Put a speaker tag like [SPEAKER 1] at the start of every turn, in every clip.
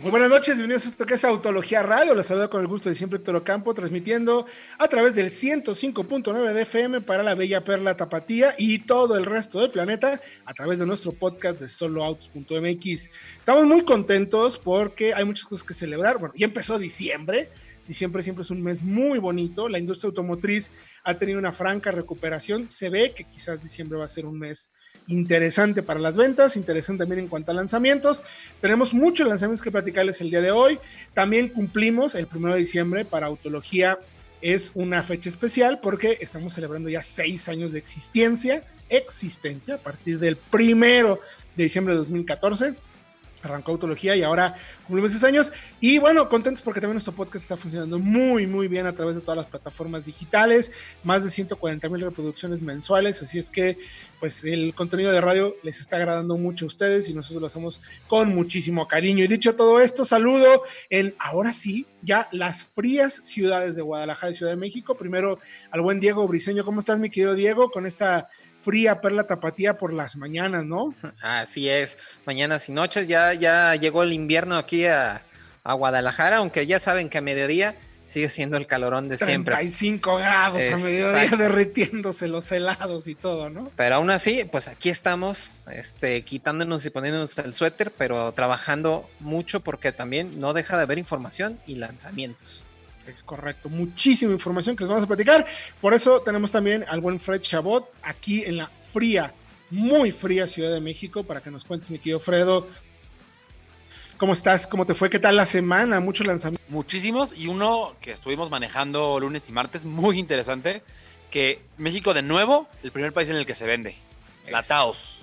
[SPEAKER 1] Muy buenas noches, bienvenidos a esto que es Autología Radio. Los saludo con el gusto de siempre Toro Campo, transmitiendo a través del 105.9 de FM para la Bella Perla Tapatía y todo el resto del planeta a través de nuestro podcast de soloautos.mx. Estamos muy contentos porque hay muchas cosas que celebrar. Bueno, ya empezó diciembre. Diciembre siempre es un mes muy bonito. La industria automotriz ha tenido una franca recuperación. Se ve que quizás diciembre va a ser un mes interesante para las ventas, interesante también en cuanto a lanzamientos. Tenemos muchos lanzamientos que platicarles el día de hoy. También cumplimos el primero de diciembre para Autología. Es una fecha especial porque estamos celebrando ya seis años de existencia, existencia, a partir del primero de diciembre de 2014 arrancó Autología y ahora cumplimos seis años. Y bueno, contentos porque también nuestro podcast está funcionando muy, muy bien a través de todas las plataformas digitales, más de 140 mil reproducciones mensuales, así es que pues el contenido de radio les está agradando mucho a ustedes y nosotros lo hacemos con muchísimo cariño. Y dicho todo esto, saludo en ahora sí, ya las frías ciudades de Guadalajara y Ciudad de México. Primero al buen Diego Briseño, ¿cómo estás mi querido Diego? Con esta fría perla tapatía por las mañanas, ¿no?
[SPEAKER 2] Así es, mañanas y noches, ya, ya llegó el invierno aquí a, Guadalajara, aunque ya saben que a mediodía sigue siendo el calorón de siempre.
[SPEAKER 1] 35 grados a mediodía derritiéndose los helados y todo, ¿no?
[SPEAKER 2] Pero aún así, pues aquí estamos, este, quitándonos y poniéndonos el suéter, pero trabajando mucho porque también no deja de haber información y lanzamientos.
[SPEAKER 1] Es correcto, muchísima información que les vamos a platicar. Por eso tenemos también al buen Fred Chabot aquí en la fría, muy fría Ciudad de México, para que nos cuentes, mi querido Fredo. ¿Cómo estás? ¿Cómo te fue? ¿Qué tal la semana? Muchos lanzamientos.
[SPEAKER 3] Muchísimos y uno que estuvimos manejando lunes y martes, muy interesante, que México de nuevo, el primer país en el que se vende. La Taos.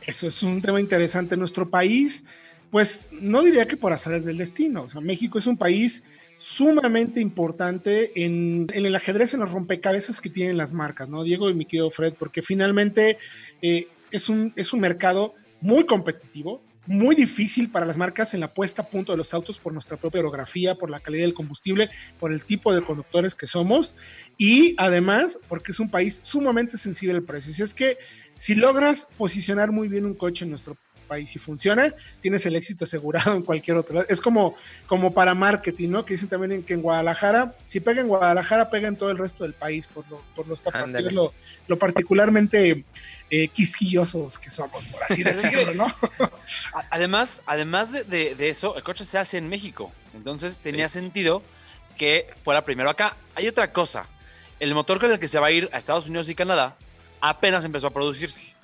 [SPEAKER 1] Eso es un tema interesante. Nuestro país, pues no diría que por azares del destino. O sea, México es un país sumamente importante en, el ajedrez, en los rompecabezas que tienen las marcas, ¿no? Diego y mi querido Fred, porque finalmente eh, es, un, es un mercado muy competitivo, muy difícil para las marcas en la puesta a punto de los autos por nuestra propia orografía, por la calidad del combustible, por el tipo de conductores que somos y además porque es un país sumamente sensible al precio. Si es que si logras posicionar muy bien un coche en nuestro país. Si funciona, tienes el éxito asegurado en cualquier otro. Es como, como para marketing, ¿no? Que dicen también que en Guadalajara, si pega en Guadalajara, pega en todo el resto del país, por lo, por los lo, lo, particularmente eh, quisquillosos que somos, por así decirlo, ¿no?
[SPEAKER 3] además, además de, eso, el coche se hace en México. Entonces tenía sentido que fuera primero acá. Hay otra cosa. El motor con el que se va a ir a Estados Unidos y Canadá apenas empezó a producirse.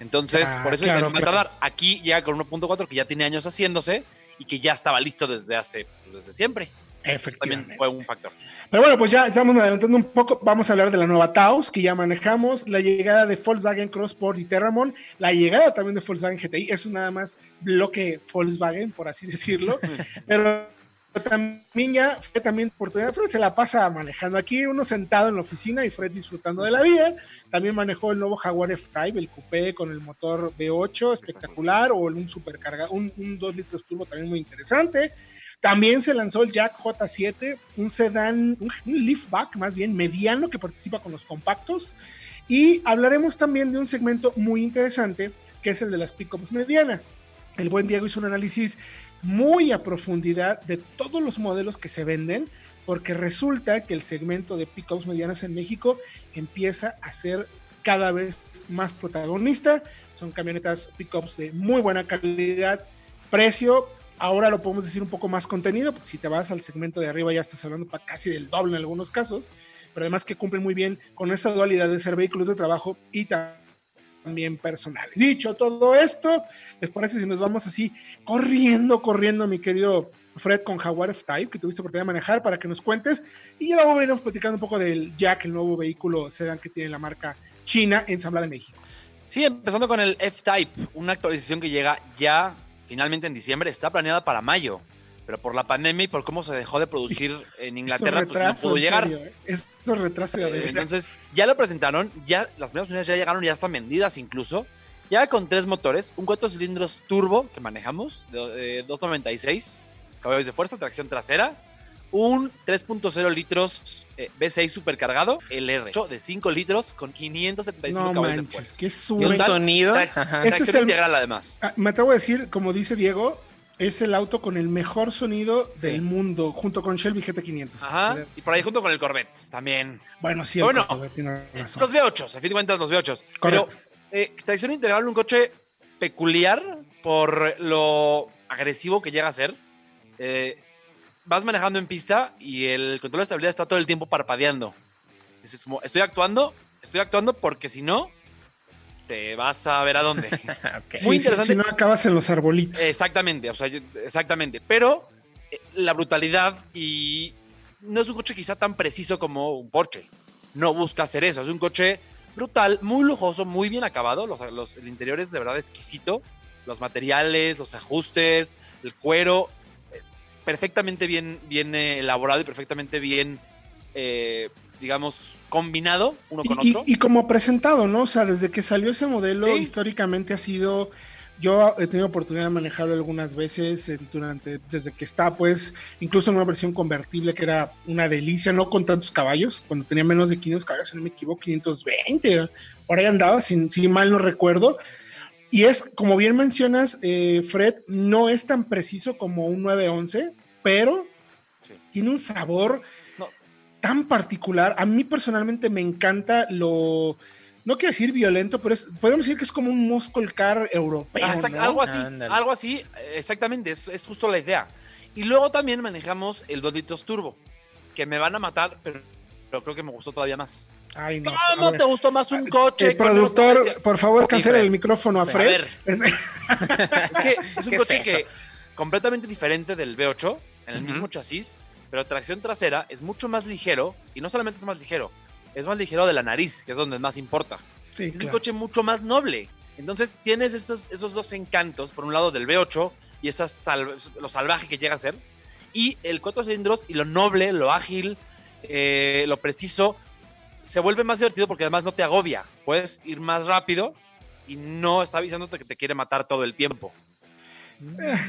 [SPEAKER 3] Entonces, por eso claro, a tardar. Aquí llega con 1.4 que ya tiene años haciéndose y que ya estaba listo desde hace, pues, desde siempre.
[SPEAKER 1] Efectivamente. También fue un factor. Pero bueno, pues ya estamos adelantando un poco. Vamos a hablar de la nueva Taos que ya manejamos, la llegada de Volkswagen Crossport y Terramon, la llegada también de Volkswagen GTI. Eso nada más bloque Volkswagen, por así decirlo. Pero también ya fue también oportunidad. Fred se la pasa manejando aquí, uno sentado en la oficina y Fred disfrutando de la vida. También manejó el nuevo Jaguar F-Type, el coupé con el motor V8 espectacular o un supercarga, un, un 2 litros turbo también muy interesante. También se lanzó el Jack J7, un sedán, un, liftback más bien mediano que participa con los compactos. Y hablaremos también de un segmento muy interesante que es el de las pickups medianas. El buen Diego hizo un análisis muy a profundidad de todos los modelos que se venden, porque resulta que el segmento de pickups medianas en México empieza a ser cada vez más protagonista. Son camionetas pickups de muy buena calidad, precio. Ahora lo podemos decir un poco más contenido, porque si te vas al segmento de arriba ya estás hablando para casi del doble en algunos casos, pero además que cumplen muy bien con esa dualidad de ser vehículos de trabajo y también también personales. Dicho todo esto, ¿les parece si nos vamos así corriendo, corriendo, mi querido Fred, con Jaguar F-Type, que tuviste oportunidad de manejar, para que nos cuentes? Y luego venimos platicando un poco del Jack, el nuevo vehículo sedán que tiene la marca China ensamblada en México.
[SPEAKER 3] Sí, empezando con el F-Type, una actualización que llega ya finalmente en diciembre, está planeada para mayo pero por la pandemia y por cómo se dejó de producir en Inglaterra, pues no pudo llegar.
[SPEAKER 1] ¿eh? Esto es retraso
[SPEAKER 3] de Entonces, ya lo presentaron, ya las primeras unidades ya llegaron, ya están vendidas incluso. Ya con tres motores, un cuatro cilindros turbo que manejamos, de, 296, caballos de fuerza, tracción trasera, un 3.0 litros eh, V6 supercargado, LR, de 5 litros con 575
[SPEAKER 1] no
[SPEAKER 3] caballos
[SPEAKER 1] manches,
[SPEAKER 3] de fuerza.
[SPEAKER 1] que es
[SPEAKER 2] Y un sonido.
[SPEAKER 3] Trac-
[SPEAKER 2] Ajá.
[SPEAKER 1] Ese es el-
[SPEAKER 3] integral además.
[SPEAKER 1] Ah, Me atrevo a decir, como dice Diego, es el auto con el mejor sonido
[SPEAKER 2] Sí.
[SPEAKER 1] del mundo, junto con Shelby GT500.
[SPEAKER 3] Ajá. Y por ahí junto con el Corvette también.
[SPEAKER 1] Bueno, sí, el
[SPEAKER 3] Bueno,
[SPEAKER 1] Corvette tiene razón.
[SPEAKER 3] Los V8, a fin de cuentas, los V8. Pero eh, tracción integral, un coche peculiar por lo agresivo que llega a ser. Eh, vas manejando en pista y el control de estabilidad está todo el tiempo parpadeando. Dices como, estoy actuando, estoy actuando porque si no, te vas a ver a dónde. Muy
[SPEAKER 1] sí,
[SPEAKER 3] interesante.
[SPEAKER 1] Si no acabas en los arbolitos.
[SPEAKER 3] Exactamente, o sea, exactamente. Pero eh, la brutalidad y no es un coche quizá tan preciso como un Porsche. No busca hacer eso. Es un coche brutal, muy lujoso, muy bien acabado. Los, los- el interior es de verdad exquisito. Los materiales, los ajustes, el cuero, eh, perfectamente bien, bien eh, elaborado y perfectamente bien, eh, digamos, combinado uno con
[SPEAKER 1] Y,
[SPEAKER 3] otro.
[SPEAKER 1] y como presentado, ¿no? O sea, desde que salió ese modelo,
[SPEAKER 3] Sí.
[SPEAKER 1] históricamente ha sido. Yo he tenido oportunidad de manejarlo algunas veces durante, desde que está, pues, incluso en una versión convertible que era una delicia, no con tantos caballos, cuando tenía menos de 500 caballos, si no me equivoco, 520, por ahí andaba, si, si mal no recuerdo. Y es, como bien mencionas, eh, Fred, no es tan preciso como un 911, pero
[SPEAKER 3] Sí.
[SPEAKER 1] tiene un sabor. Tan particular. A mí personalmente me encanta lo, no quiero decir violento, pero es, podemos decir que es como un muscle car europeo.
[SPEAKER 3] Ah. Algo así, algo así, eh, exactamente, es, es justo la idea. Y luego también manejamos el 2 litros turbo, que me van a matar, pero, pero creo que me gustó todavía más.
[SPEAKER 1] Ay, no. A
[SPEAKER 3] ¿Cómo te gustó más un coche?
[SPEAKER 1] el productor, por favor, cancela el micrófono a Fred.
[SPEAKER 3] ver,
[SPEAKER 1] Es-
[SPEAKER 3] es que es un
[SPEAKER 2] ¿Qué
[SPEAKER 3] coche
[SPEAKER 2] es eso?
[SPEAKER 3] que completamente diferente del V8, en el mismo chasis, pero tracción trasera es mucho más ligero, y no solamente es más ligero, es más ligero de la nariz, que es donde más importa.
[SPEAKER 1] sí,
[SPEAKER 3] es un coche mucho más noble. Entonces tienes estos, esos dos encantos, por un lado del V8 y esas lo salvaje que llega a ser, y el cuatro cilindros y lo noble, lo ágil, eh, lo preciso, se vuelve más divertido porque además no te agobia. Puedes ir más rápido y no está avisándote que te quiere matar todo el tiempo.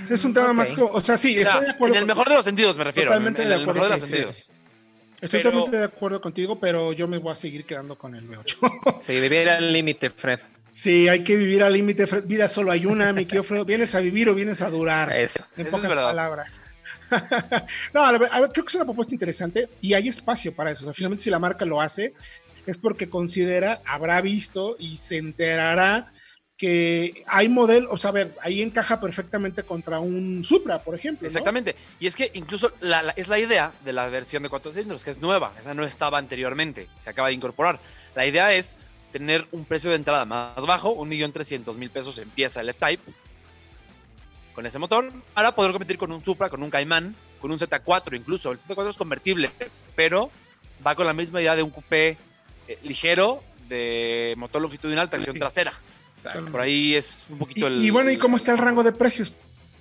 [SPEAKER 1] Es un tema
[SPEAKER 2] Ok.
[SPEAKER 1] más como, o sea, sí,
[SPEAKER 3] O sea,
[SPEAKER 1] estoy de acuerdo.
[SPEAKER 3] en el mejor de los sentidos me refiero.
[SPEAKER 1] Totalmente
[SPEAKER 3] en, en
[SPEAKER 1] de
[SPEAKER 3] el
[SPEAKER 1] acuerdo,
[SPEAKER 3] mejor de los
[SPEAKER 1] sí.
[SPEAKER 3] sentidos.
[SPEAKER 1] Estoy
[SPEAKER 3] pero-
[SPEAKER 1] totalmente de acuerdo contigo, pero yo me voy a seguir quedando con el V8.
[SPEAKER 2] Sí, vivir al límite, Fred.
[SPEAKER 1] Sí, hay que vivir al límite. Fred. Vida solo hay una, mi querido Fredo. ¿Vienes a vivir o vienes a durar?
[SPEAKER 2] Eso.
[SPEAKER 1] En
[SPEAKER 3] Eso es
[SPEAKER 1] pocas palabras. no, a ver, a ver, creo que es una propuesta interesante y hay espacio para eso. O sea, finalmente, si la marca lo hace, es porque considera, habrá visto y se enterará que hay modelo, o sea, a ver, ahí encaja perfectamente contra un Supra, por ejemplo.
[SPEAKER 3] Exactamente. Y es que incluso es la idea de la versión de cuatro cilindros, que es nueva. Esa no estaba anteriormente. Se acaba de incorporar. La idea es tener un precio de entrada más bajo, 1.300.000 pesos empieza el F-Type con ese motor, para poder competir con un Supra, con un Cayman, con un Z4 incluso. El Z4 es convertible, pero va con la misma idea de un coupé eh, ligero de motor longitudinal, tracción
[SPEAKER 1] Sí.
[SPEAKER 3] trasera.
[SPEAKER 1] Exacto.
[SPEAKER 3] Por ahí es un
[SPEAKER 1] Y,
[SPEAKER 3] poquito el...
[SPEAKER 1] y bueno, ¿y cómo está el rango de precios?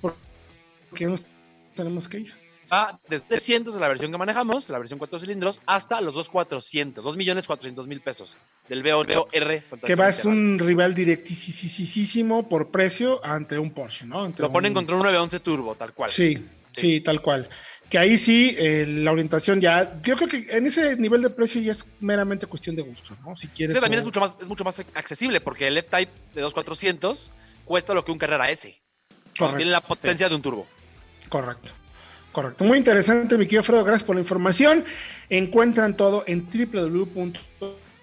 [SPEAKER 1] Porque nos tenemos que ir.
[SPEAKER 3] Va desde 300 de la versión que manejamos, la versión 4 cilindros, hasta los 2,400, 2.400.000 pesos del V8R. con
[SPEAKER 1] Que va es un rival directísimo por precio ante un Porsche, ¿no? Ante
[SPEAKER 3] Lo ponen
[SPEAKER 1] un-
[SPEAKER 3] contra un 911 Turbo, tal cual.
[SPEAKER 1] Sí, sí, tal cual. Que ahí sí, eh, la orientación ya, yo creo que en ese nivel de precio ya es meramente cuestión de gusto, ¿no? Si quieres.
[SPEAKER 3] Sí, también
[SPEAKER 1] o-
[SPEAKER 3] es mucho, más, es mucho más accesible porque el F-Type de 2400 cuesta lo que un Carrera S.
[SPEAKER 1] Correcto,
[SPEAKER 3] Tiene la potencia de un turbo.
[SPEAKER 1] correcto. Correcto. Muy interesante, mi querido Fredo. Gracias por la información. Encuentran todo en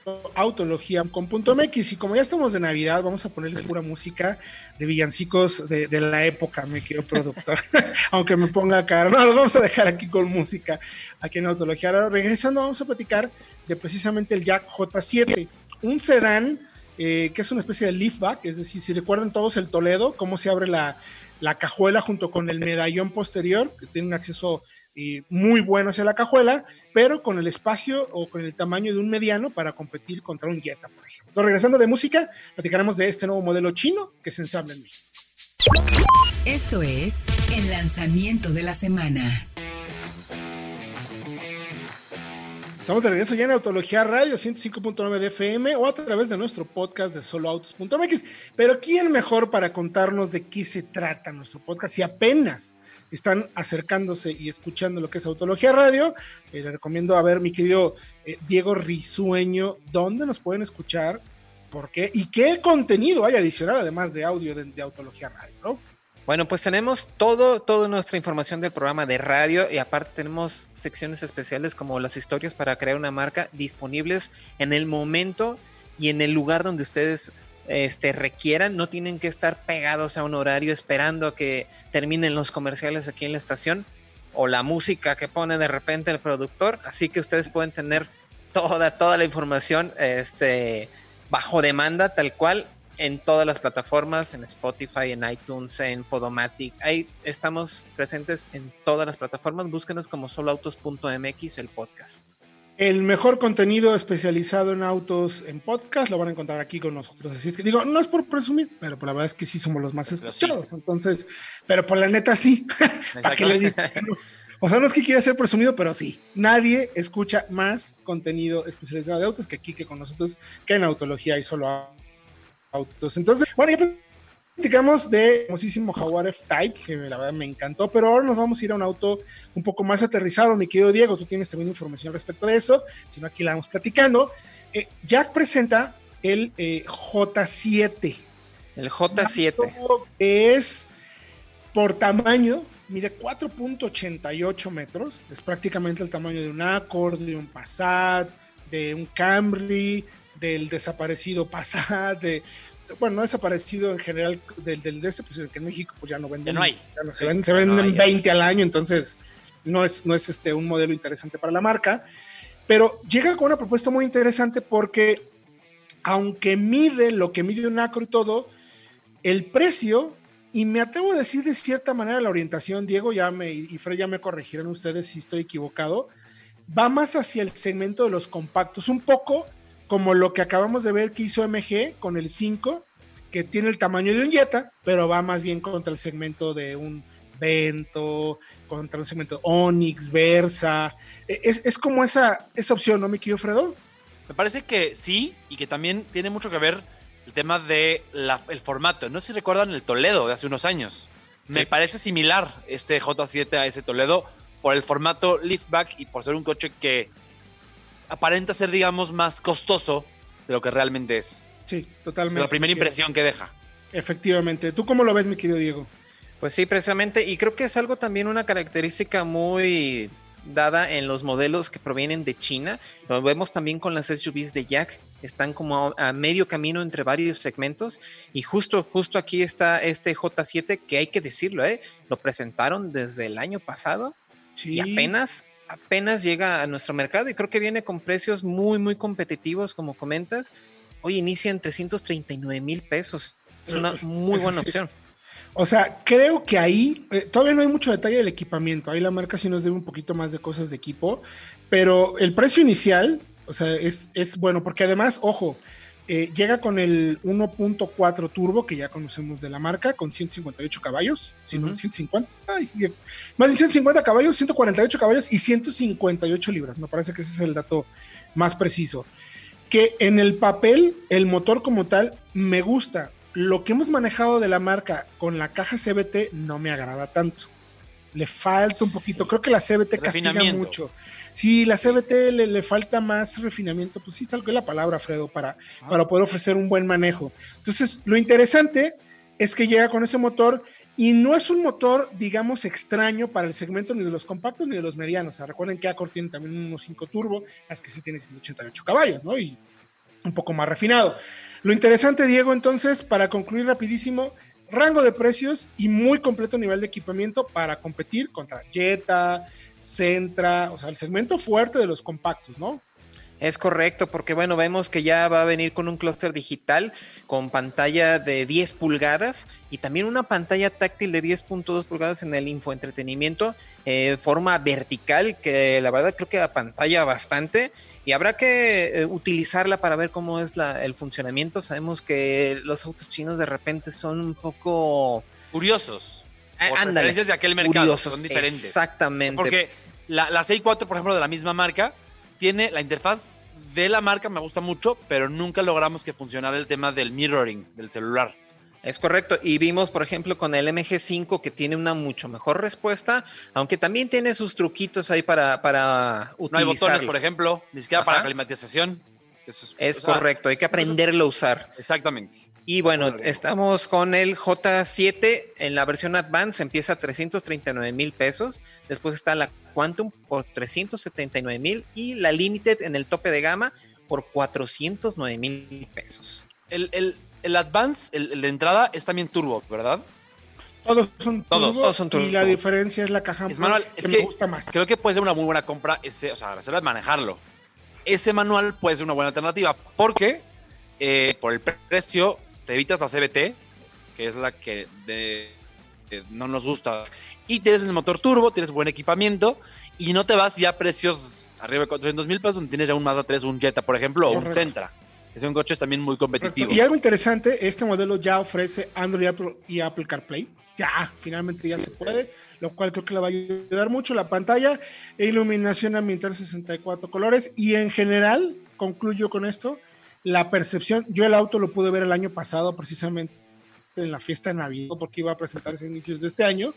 [SPEAKER 1] www.autologia.com.mx y como ya estamos de Navidad, vamos a ponerles pura música de villancicos de, de la época, mi querido productor. Aunque me ponga caro. No, los vamos a dejar aquí con música, aquí en Autología. Ahora, regresando, vamos a platicar de precisamente el Jack J7, un sedán eh, que es una especie de liftback, es decir, si recuerdan todos el Toledo, cómo se abre la, la cajuela junto con el medallón posterior, que tiene un acceso eh, muy bueno hacia la cajuela, pero con el espacio o con el tamaño de un mediano para competir contra un Jetta, por ejemplo. Entonces, regresando de música, platicaremos de este nuevo modelo chino que se ensambla en México.
[SPEAKER 4] Esto es el lanzamiento de la semana.
[SPEAKER 1] Estamos de regreso ya en Autología Radio 105.9 de FM o a través de nuestro podcast de soloautos.mx. Pero ¿quién mejor para contarnos de qué se trata nuestro podcast si apenas están acercándose y escuchando lo que es Autología Radio, eh, le recomiendo a ver mi querido eh, Diego Risueño, dónde nos pueden escuchar, por qué y qué contenido hay adicional además de audio de, de Autología Radio, ¿no?
[SPEAKER 2] Bueno, pues tenemos todo, toda nuestra información del programa de radio y aparte tenemos secciones especiales como las historias para crear una marca disponibles en el momento y en el lugar donde ustedes este, requieran. No tienen que estar pegados a un horario esperando a que terminen los comerciales aquí en la estación o la música que pone de repente el productor. Así que ustedes pueden tener toda, toda la información este, bajo demanda tal cual en todas las plataformas, en Spotify, en iTunes, en Podomatic. Ahí estamos presentes en todas las plataformas. Búsquenos como soloautos.mx, el podcast.
[SPEAKER 1] El mejor contenido especializado en autos en podcast lo van a encontrar aquí con nosotros. Así es que digo, no es por presumir, pero por la verdad es que sí somos los más escuchados. Entonces, pero por la neta sí. ¿Para qué le O sea, no es que quiera ser presumido, pero sí. Nadie escucha más contenido especializado de autos que aquí, que con nosotros, que en autología y solo autos. Entonces, bueno, ya platicamos de famosísimo Jaguar F-Type, que la verdad me encantó, pero ahora nos vamos a ir a un auto un poco más aterrizado, mi querido Diego, tú tienes también información respecto de eso, si no aquí la vamos platicando. Eh, Jack presenta el eh, J7.
[SPEAKER 2] El J7.
[SPEAKER 1] Es por tamaño, mide 4.88 metros, es prácticamente el tamaño de un Accord, de un Passat, de un Camry, del desaparecido Passat, de, bueno, no desaparecido en general del, del de este, pues que en México pues ya no venden.
[SPEAKER 3] Ya no hay.
[SPEAKER 1] se, venden, 20 al año, entonces no es, no es este, un modelo interesante para la marca. Pero llega con una propuesta muy interesante porque, aunque mide lo que mide un acro y todo, el precio, y me atrevo a decir de cierta manera la orientación, Diego ya me, y Fred ya me corregirán ustedes si estoy equivocado, va más hacia el segmento de los compactos, un poco como lo que acabamos de ver que hizo MG con el 5, que tiene el tamaño de un Jetta, pero va más bien contra el segmento de un Vento, contra el segmento Onix, Versa. E, es, como esa, esa opción, ¿no, mi querido Fredo?
[SPEAKER 3] Me parece que sí, y que también tiene mucho que ver el tema del el formato. No sé si recuerdan el Toledo de hace unos años. Me parece similar este J7 a ese Toledo por el formato liftback y por ser un coche que aparenta ser, digamos, más costoso de lo que realmente es.
[SPEAKER 1] Sí, totalmente.
[SPEAKER 3] Es la primera impresión que deja.
[SPEAKER 1] Efectivamente. ¿Tú cómo lo ves, mi querido Diego?
[SPEAKER 2] Pues sí, precisamente. Y creo que es algo también una característica muy dada en los modelos que provienen de China. Lo vemos también con las SUVs de Jack. Están como a, medio camino entre varios segmentos. Y justo, justo aquí está este J7 que hay que decirlo, ¿eh? Lo presentaron desde el año pasado. Sí. Y apenas apenas llega a nuestro mercado y creo que viene con precios muy, muy competitivos, como comentas. Hoy inicia en 339 mil pesos. Es una muy buena opción.
[SPEAKER 1] O sea, creo que ahí eh, todavía no hay mucho detalle del equipamiento. Ahí la marca sí nos debe un poquito más de cosas de equipo, pero el precio inicial, o sea, es, es bueno, porque además, ojo, eh, llega con el 1.4 turbo que ya conocemos de la marca, con 158 caballos, sino 150, más de 150 caballos, 148 caballos y 158 libras. Me parece que ese es el dato más preciso. Que en el papel, el motor como tal, me gusta. Lo que hemos manejado de la marca con la caja CBT no me agrada tanto le falta un poquito. Creo que la CBT castiga mucho. Sí, la CBT le, falta más refinamiento, pues sí, tal que la palabra, Fredo, para, ah. para poder ofrecer un buen manejo. Entonces, lo interesante es que llega con ese motor y no es un motor, digamos, extraño para el segmento ni de los compactos ni de los medianos. O sea, recuerden que Accord tiene también unos 5 turbo, las que sí tiene 188 caballos, ¿no? Y un poco más refinado. Lo interesante, Diego, entonces, para concluir rapidísimo, rango de precios y muy completo nivel de equipamiento para competir contra Jetta, Centra, o sea, el segmento fuerte de los compactos, ¿no?
[SPEAKER 2] Es correcto, porque bueno, vemos que ya va a venir con un clúster digital con pantalla de 10 pulgadas y también una pantalla táctil de 10.2 pulgadas en el infoentretenimiento, eh, forma vertical, que la verdad creo que pantalla bastante y habrá que eh, utilizarla para ver cómo es el funcionamiento. Sabemos que los autos chinos de repente son un poco
[SPEAKER 3] curiosos. Por de aquel mercado son diferentes.
[SPEAKER 2] Exactamente.
[SPEAKER 3] Porque la, la 4 por ejemplo, de la misma marca, tiene la interfaz de la marca, me gusta mucho, pero nunca logramos que funcionara el tema del mirroring del celular.
[SPEAKER 2] Es correcto. Y vimos, por ejemplo, con el MG5 que tiene una mucho mejor respuesta, aunque también tiene sus truquitos ahí para, para
[SPEAKER 3] utilizar. No hay botones, por ejemplo, ni siquiera para climatización.
[SPEAKER 2] es, correcto, hay que aprenderlo a usar.
[SPEAKER 3] Exactamente.
[SPEAKER 2] Y bueno, estamos con el J7 en la versión Advance, empieza a 339 mil pesos. Después está la Quantum por 379 mil y la Limited en el tope de gama por 409 mil pesos.
[SPEAKER 3] El, el, el Advance, el, de entrada, es también turbo, ¿verdad?
[SPEAKER 1] Todos son todos, son turbo. Y la diferencia es la caja
[SPEAKER 3] es manual. que, me gusta más. Creo que puede ser una muy buena compra, ese, o sea, de manejarlo. Ese manual puede ser una buena alternativa porque eh, por el precio te evitas la CBT, que es la que no nos gusta. Y tienes el motor turbo, tienes buen equipamiento y no te vas ya a precios arriba de 400 mil pesos donde tienes ya un Mazda 3, un Jetta, por ejemplo, o un Sentra un coche también muy competitivo.
[SPEAKER 1] Y algo interesante, este modelo ya ofrece Android y Apple CarPlay. Ya, finalmente ya se puede, lo cual creo que le va a ayudar mucho. La pantalla e iluminación ambiental 64 colores. Y en general, concluyo con esto, la percepción, yo el auto lo pude ver el año pasado precisamente en la fiesta de Navidad, porque iba a presentarse a inicios de este año.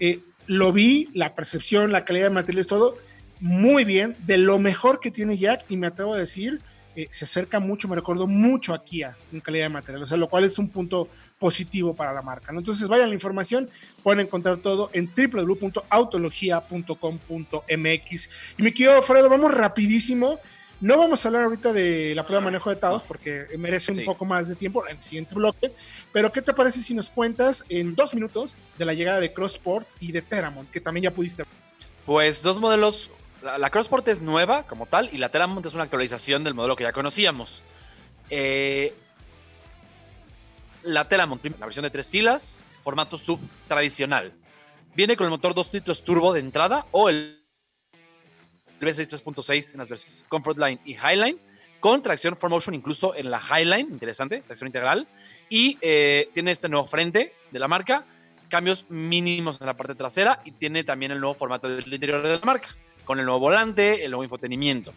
[SPEAKER 1] Eh, lo vi, la percepción, la calidad de materiales, todo muy bien, de lo mejor que tiene Jack, y me atrevo a decir, eh, se acerca mucho, me recuerdo mucho a Kia en calidad de material, o sea, lo cual es un punto positivo para la marca. Entonces, vayan la información, pueden encontrar todo en www.autologia.com.mx. Y mi querido Fredo, vamos rapidísimo. No vamos a hablar ahorita de la prueba de manejo de Taos porque merece un poco más de tiempo en el siguiente bloque. Pero, ¿qué te parece si nos cuentas en dos minutos de la llegada de Cross Sports y de Teramont, que también ya pudiste ver?
[SPEAKER 3] Pues dos modelos la, Crossport es nueva como tal y la Teramont es una actualización del modelo que ya conocíamos. Eh, la Teramont, la versión de tres filas, formato sub tradicional. Viene con el motor 2 litros turbo de entrada o el V6 3.6 en las versiones Comfortline y Highline, con tracción 4Motion incluso en la Highline, interesante, tracción integral. Y eh, tiene este nuevo frente de la marca, cambios mínimos en la parte trasera y tiene también el nuevo formato del interior de la marca con el nuevo volante, el nuevo infotenimiento.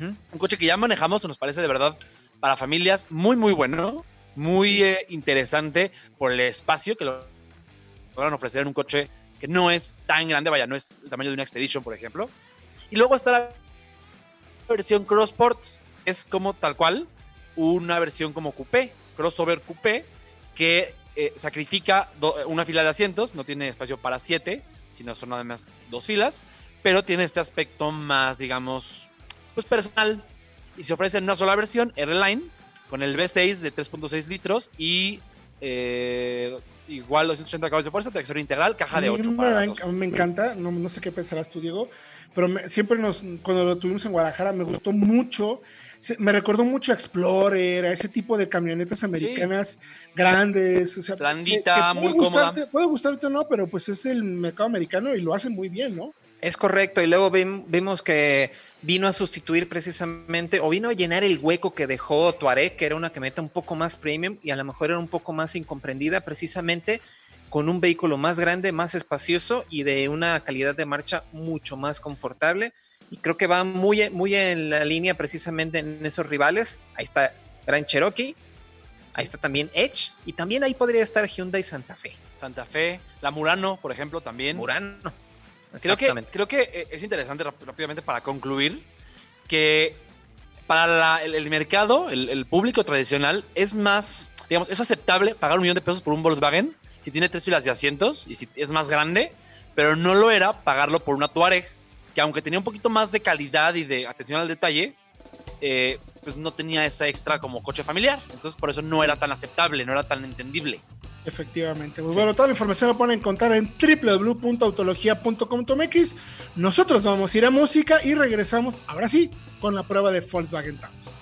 [SPEAKER 3] Un coche que ya manejamos, nos parece de verdad para familias muy, muy bueno, muy eh, interesante por el espacio que lo van a ofrecer en un coche que no es tan grande, vaya, no es el tamaño de una Expedition, por ejemplo. Y luego está la versión Crossport, es como tal cual una versión como coupé, crossover coupé, que eh, sacrifica una fila de asientos, no tiene espacio para siete, sino son además dos filas, pero tiene este aspecto más, digamos, pues personal. Y se ofrece en una sola versión, R-Line, con el V6 de 3.6 litros y eh, igual 280 caballos de fuerza, tracción integral, caja de 8
[SPEAKER 1] me, me encanta, no, no, sé qué pensarás tú, Diego, pero siempre nos, cuando lo tuvimos en Guadalajara, me gustó mucho, me recordó mucho a Explorer, a ese tipo de camionetas americanas grandes, o sea,
[SPEAKER 3] blandita, muy cómoda.
[SPEAKER 1] Puede gustarte o no, pero pues es el mercado americano y lo hacen muy bien, ¿no?
[SPEAKER 2] Es correcto, y luego vimos que vino a sustituir precisamente, o vino a llenar el hueco que dejó Tuareg, que era una camioneta un poco más premium y a lo mejor era un poco más incomprendida, precisamente con un vehículo más grande, más espacioso y de una calidad de marcha mucho más confortable. Y creo que va muy, muy en la línea precisamente en esos rivales. Ahí está Gran Cherokee, ahí está también Edge, y también ahí podría estar Hyundai Santa Fe.
[SPEAKER 3] Santa Fe, la Murano, por ejemplo, también.
[SPEAKER 2] Murano.
[SPEAKER 3] Creo que, creo que eh, es interesante rápidamente para concluir que para el, mercado, el, público tradicional, es más, digamos, es aceptable pagar un millón de pesos por un Volkswagen si tiene tres filas de asientos y si es más grande, pero no lo era pagarlo por una Touareg, que aunque tenía un poquito más de calidad y de atención al detalle, eh, pues no tenía esa extra como coche familiar. Entonces por eso no era tan aceptable, no era tan entendible.
[SPEAKER 1] Efectivamente. Pues bueno, toda la información la pueden encontrar en www.autologia.com.mx. Nosotros vamos a ir a música y regresamos, ahora sí, con la prueba de Volkswagen Taos.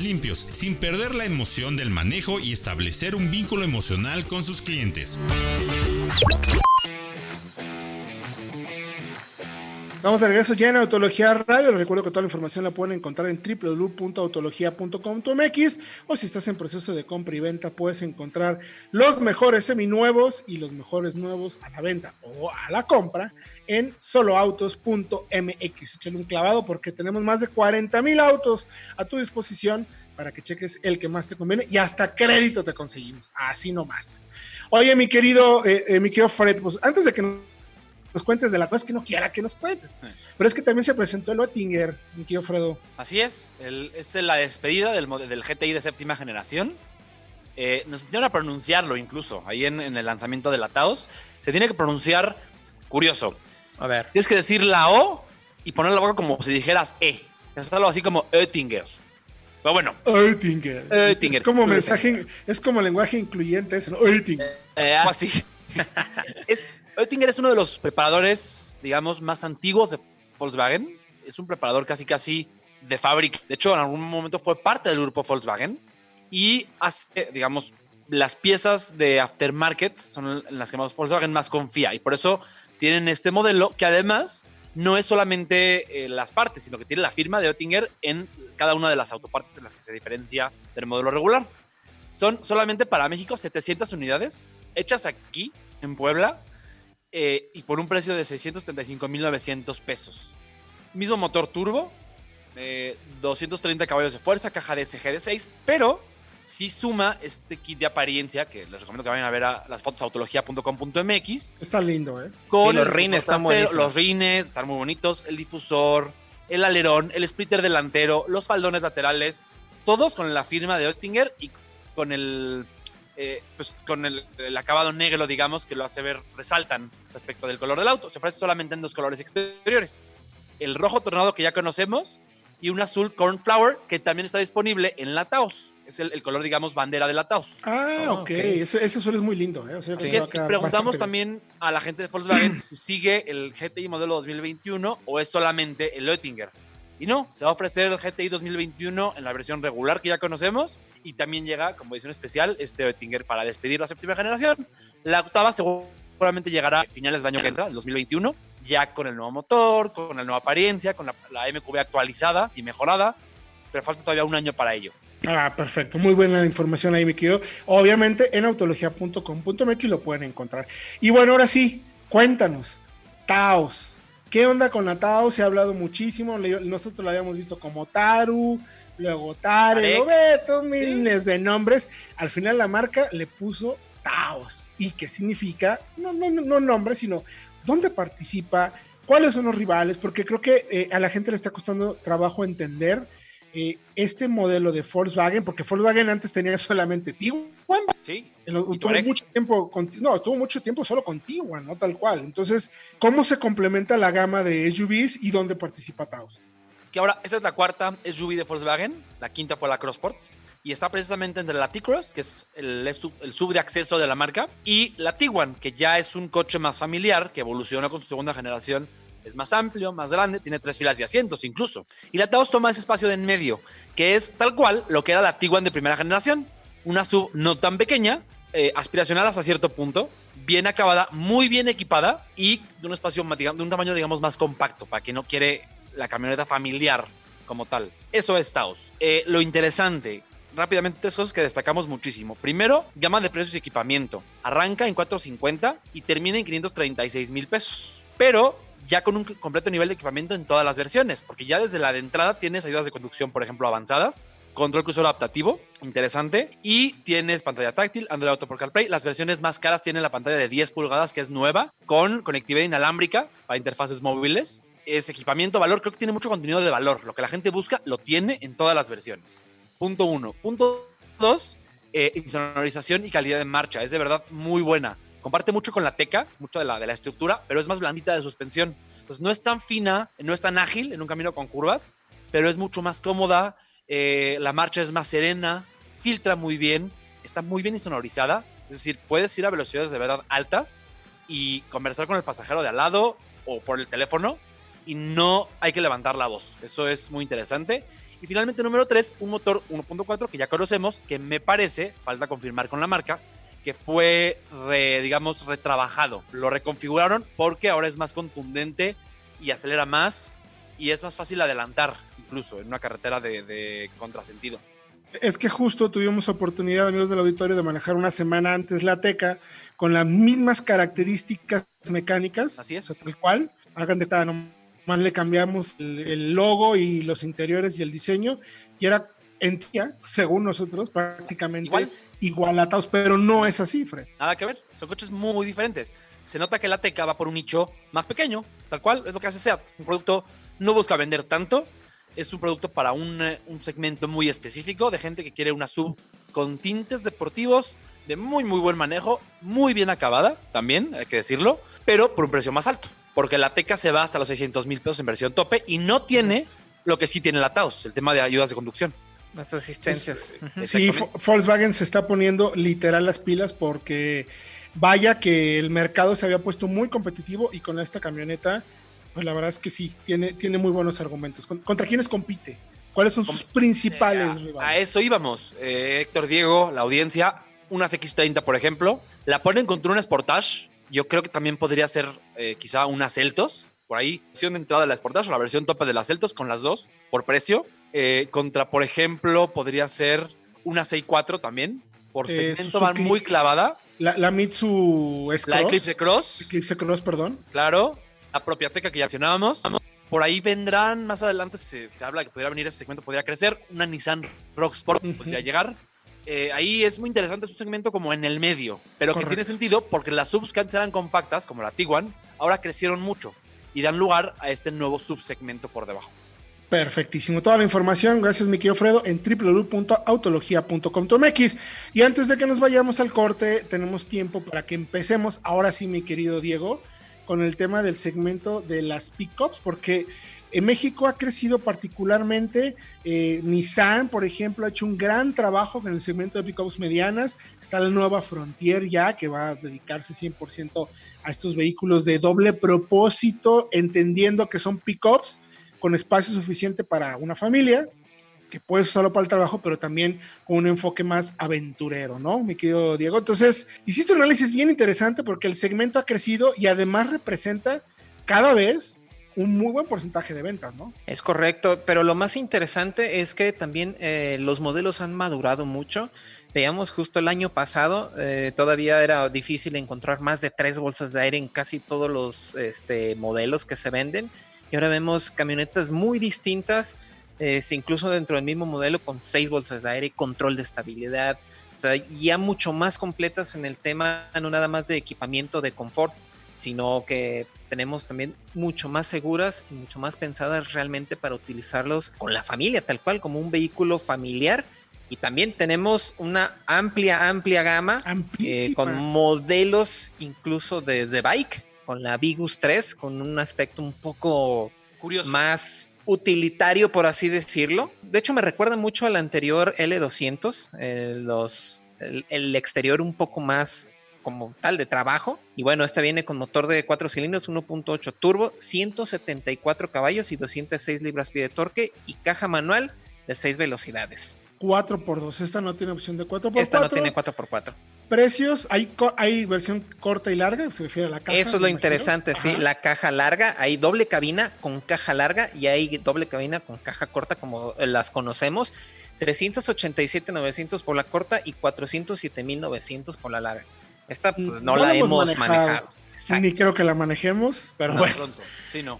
[SPEAKER 5] limpios, sin perder la emoción del manejo y establecer un vínculo emocional con sus clientes.
[SPEAKER 1] Vamos de regreso ya en Autología Radio. Les recuerdo que toda la información la pueden encontrar en www.autología.com.mx o si estás en proceso de compra y venta puedes encontrar los mejores seminuevos y los mejores nuevos a la venta o a la compra en soloautos.mx. Échale un clavado porque tenemos más de 40 mil autos a tu disposición para que cheques el que más te conviene y hasta crédito te conseguimos, así nomás. Oye, mi querido, eh, eh, mi querido Fred, pues antes de que nos cuentes de la cosa que no quiera que nos cuentes. Pero es que también se presentó el Oettinger, mi querido Fredo.
[SPEAKER 3] Así es, es la despedida del, del GTI de séptima generación. Eh, nos enseñaron a pronunciarlo incluso, ahí en, el lanzamiento de la Taos. Se tiene que pronunciar curioso. A ver. Tienes que decir la O y poner la boca como si dijeras E. Es algo así como Oettinger. Pero bueno.
[SPEAKER 1] Oettinger. Es, como mensaje, es como lenguaje incluyente eso, ¿no? Oettinger.
[SPEAKER 3] Eh, algo así. es, Oettinger es uno de los preparadores, digamos, más antiguos de Volkswagen. Es un preparador casi casi de fábrica. De hecho, en algún momento fue parte del grupo Volkswagen y hace, digamos, las piezas de aftermarket son las que más Volkswagen más confía y por eso tienen este modelo que además no es solamente eh, las partes, sino que tiene la firma de Oettinger en cada una de las autopartes en las que se diferencia del modelo regular. Son solamente para México 700 unidades hechas aquí en Puebla eh, y por un precio de 635.900 pesos. Mismo motor turbo, 230 eh, caballos de fuerza, caja de de 6, pero si suma este kit de apariencia, que les recomiendo que vayan a ver a las fotos autología.com.mx.
[SPEAKER 1] Está lindo, ¿eh?
[SPEAKER 2] Con los rines están buenísimos.
[SPEAKER 3] Los rines están muy bonitos, el difusor, el alerón, el splitter delantero, los faldones laterales, todos con la firma de Oettinger y con el eh, pues con el, acabado negro, digamos, que lo hace ver, resaltan respecto del color del auto. Se ofrece solamente en dos colores exteriores. El rojo tornado que ya conocemos y un azul cornflower que también está disponible en la Taos. Es el, color, digamos, bandera de la Taos.
[SPEAKER 1] Ah, ok. Ese, ese azul es muy lindo. ¿eh?
[SPEAKER 3] preguntamos también a la gente de Volkswagen si sigue el GTI modelo 2021 o es solamente el Oettinger. Y no, se va a ofrecer el GTI 2021 en la versión regular que ya conocemos y también llega como edición especial este Oettinger para despedir la séptima generación. La octava seguramente llegará a finales del año que entra, el 2021, ya con el nuevo motor, con la nueva apariencia, con la, MQB actualizada y mejorada, pero falta todavía un año para ello.
[SPEAKER 1] Ah, perfecto. Muy buena información ahí, mi querido. Obviamente en autología.com.mx lo pueden encontrar. Y bueno, ahora sí, cuéntanos. Taos ¿Qué onda con la Tao? Se ha hablado muchísimo. Nosotros la habíamos visto como Taru, luego Tare, Beto, miles de nombres. Al final la marca le puso Taos. ¿Y qué significa? No, no, no nombre, sino dónde participa, cuáles son los rivales, porque creo que eh, a la gente le está costando trabajo entender eh, este modelo de Volkswagen, porque Volkswagen antes tenía solamente Tiguan. Sí. Estuvo mucho tiempo, no, estuvo mucho tiempo solo con Tiguan, ¿no? Tal cual. Entonces, ¿cómo se complementa la gama de SUVs y dónde participa Taos?
[SPEAKER 3] Es que ahora, esa es la cuarta SUV de Volkswagen, la quinta fue la Crossport, y está precisamente entre la T-Cross, que es el, el, sub de acceso de la marca, y la Tiguan, que ya es un coche más familiar, que evolucionó con su segunda generación es más amplio, más grande, tiene tres filas de asientos incluso. Y la Taos toma ese espacio de en medio, que es tal cual lo que era la Tiguan de primera generación. Una sub no tan pequeña, eh, aspiracional hasta cierto punto, bien acabada, muy bien equipada y de un espacio, de un tamaño, digamos, más compacto, para quien no quiere la camioneta familiar como tal. Eso es Taos. Eh, lo interesante, rápidamente tres cosas que destacamos muchísimo. Primero, gama de precios y equipamiento. Arranca en 450 y termina en 536 mil pesos. Pero ya con un completo nivel de equipamiento en todas las versiones, porque ya desde la de entrada tienes ayudas de conducción, por ejemplo, avanzadas, control crucero adaptativo, interesante, y tienes pantalla táctil, Android Auto por CarPlay. Las versiones más caras tienen la pantalla de 10 pulgadas, que es nueva, con conectividad inalámbrica para interfaces móviles. Es equipamiento, valor, creo que tiene mucho contenido de valor. Lo que la gente busca lo tiene en todas las versiones. Punto uno. Punto dos, eh, y calidad de marcha. Es de verdad muy buena. Comparte mucho con la Teca, mucho de la, de la estructura, pero es más blandita de suspensión. Entonces no es tan fina, no es tan ágil en un camino con curvas, pero es mucho más cómoda. Eh, la marcha es más serena, filtra muy bien, está muy bien insonorizada. Es decir, puedes ir a velocidades de verdad altas y conversar con el pasajero de al lado o por el teléfono y no hay que levantar la voz. Eso es muy interesante. Y finalmente, número 3, un motor 1.4 que ya conocemos, que me parece, falta confirmar con la marca, que fue, digamos, retrabajado. Lo reconfiguraron porque ahora es más contundente y acelera más y es más fácil adelantar, incluso en una carretera de, de contrasentido.
[SPEAKER 1] Es que justo tuvimos oportunidad, amigos del auditorio, de manejar una semana antes la Teca con las mismas características mecánicas.
[SPEAKER 3] Así es.
[SPEAKER 1] tal cual. Hagan de tal, más le cambiamos el, logo y los interiores y el diseño, y era en tía, según nosotros, prácticamente igual, Taos, pero no es así, Fred.
[SPEAKER 3] Nada que ver, son coches muy diferentes. Se nota que la Teca va por un nicho más pequeño, tal cual, es lo que hace SEAT. Un producto no busca vender tanto, es un producto para un, eh, un segmento muy específico de gente que quiere una sub con tintes deportivos de muy, muy buen manejo, muy bien acabada también, hay que decirlo, pero por un precio más alto porque la Teca se va hasta los 600 mil pesos en versión tope y no tiene lo que sí tiene la Taos, el tema de ayudas de conducción.
[SPEAKER 2] Las asistencias.
[SPEAKER 1] sí, Volkswagen se está poniendo literal las pilas porque vaya que el mercado se había puesto muy competitivo y con esta camioneta, pues la verdad es que sí, tiene, tiene muy buenos argumentos. ¿Contra quiénes compite? ¿Cuáles son sus principales
[SPEAKER 3] rivales? A eso íbamos, eh, Héctor Diego, la audiencia, unas X30 por ejemplo, la ponen contra un Sportage yo creo que también podría ser eh, quizá una Celtos, por ahí, versión de entrada de la Sportage o la versión tope de las Celtos con las dos, por precio. Eh, contra, por ejemplo, podría ser una 6.4 también, por eh, segmento van muy clavada.
[SPEAKER 1] La, la Mitsu
[SPEAKER 3] S La Eclipse Cross.
[SPEAKER 1] Eclipse Cross, perdón.
[SPEAKER 3] Claro. La propia Teca que ya mencionábamos. Por ahí vendrán, más adelante se, se habla que podría venir ese segmento, podría crecer. Una Nissan Rock Sport podría llegar. Eh, ahí es muy interesante, es un segmento como en el medio, pero que tiene sentido porque las subs que antes eran compactas, como la Tiguan, ahora crecieron mucho y dan lugar a este nuevo subsegmento por debajo.
[SPEAKER 1] Perfectísimo. Toda la información, gracias mi querido Fredo, en www.autologia.com.mx. Y antes de que nos vayamos al corte, tenemos tiempo para que empecemos, ahora sí mi querido Diego, con el tema del segmento de las pickups, porque en México ha crecido particularmente. Eh, Nissan, por ejemplo, ha hecho un gran trabajo con el segmento de pickups medianas. Está la nueva Frontier ya, que va a dedicarse 100% a estos vehículos de doble propósito, entendiendo que son pickups con espacio suficiente para una familia, que puedes usarlo para el trabajo, pero también con un enfoque más aventurero, ¿no? Mi querido Diego. Entonces, hiciste un análisis bien interesante porque el segmento ha crecido y además representa cada vez un muy buen porcentaje de ventas, ¿no?
[SPEAKER 2] Es correcto, pero lo más interesante es que también eh, los modelos han madurado mucho. Veamos justo el año pasado, eh, todavía era difícil encontrar más de tres bolsas de aire en casi todos los este, modelos que se venden. Y ahora vemos camionetas muy distintas, eh, incluso dentro del mismo modelo, con seis bolsas de aire, control de estabilidad, o sea, ya mucho más completas en el tema, no nada más de equipamiento de confort, sino que tenemos también mucho más seguras y mucho más pensadas realmente para utilizarlos con la familia, tal cual, como un vehículo familiar. Y también tenemos una amplia, amplia gama eh, con modelos incluso desde bike, con la Vigus 3, con un aspecto un poco
[SPEAKER 3] Curioso.
[SPEAKER 2] más utilitario, por así decirlo. De hecho, me recuerda mucho al anterior L200, eh, los, el, exterior un poco más como tal de trabajo. Y bueno, esta viene con motor de 4 cilindros, 1.8 turbo, 174 caballos y 206 libras-pie de torque y caja manual de 6 velocidades.
[SPEAKER 1] 4x2, esta no tiene opción de 4x4.
[SPEAKER 2] Esta no tiene 4x4.
[SPEAKER 1] Precios, hay, hay versión corta y larga, se refiere a la caja.
[SPEAKER 2] Eso es lo interesante, sí, la caja larga, hay doble cabina con caja larga y hay doble cabina con caja corta como las conocemos. 387.900 por la corta y 407.900 por la larga. Esta pues, no, la hemos manejado.
[SPEAKER 1] Ni creo que la manejemos, pero bueno.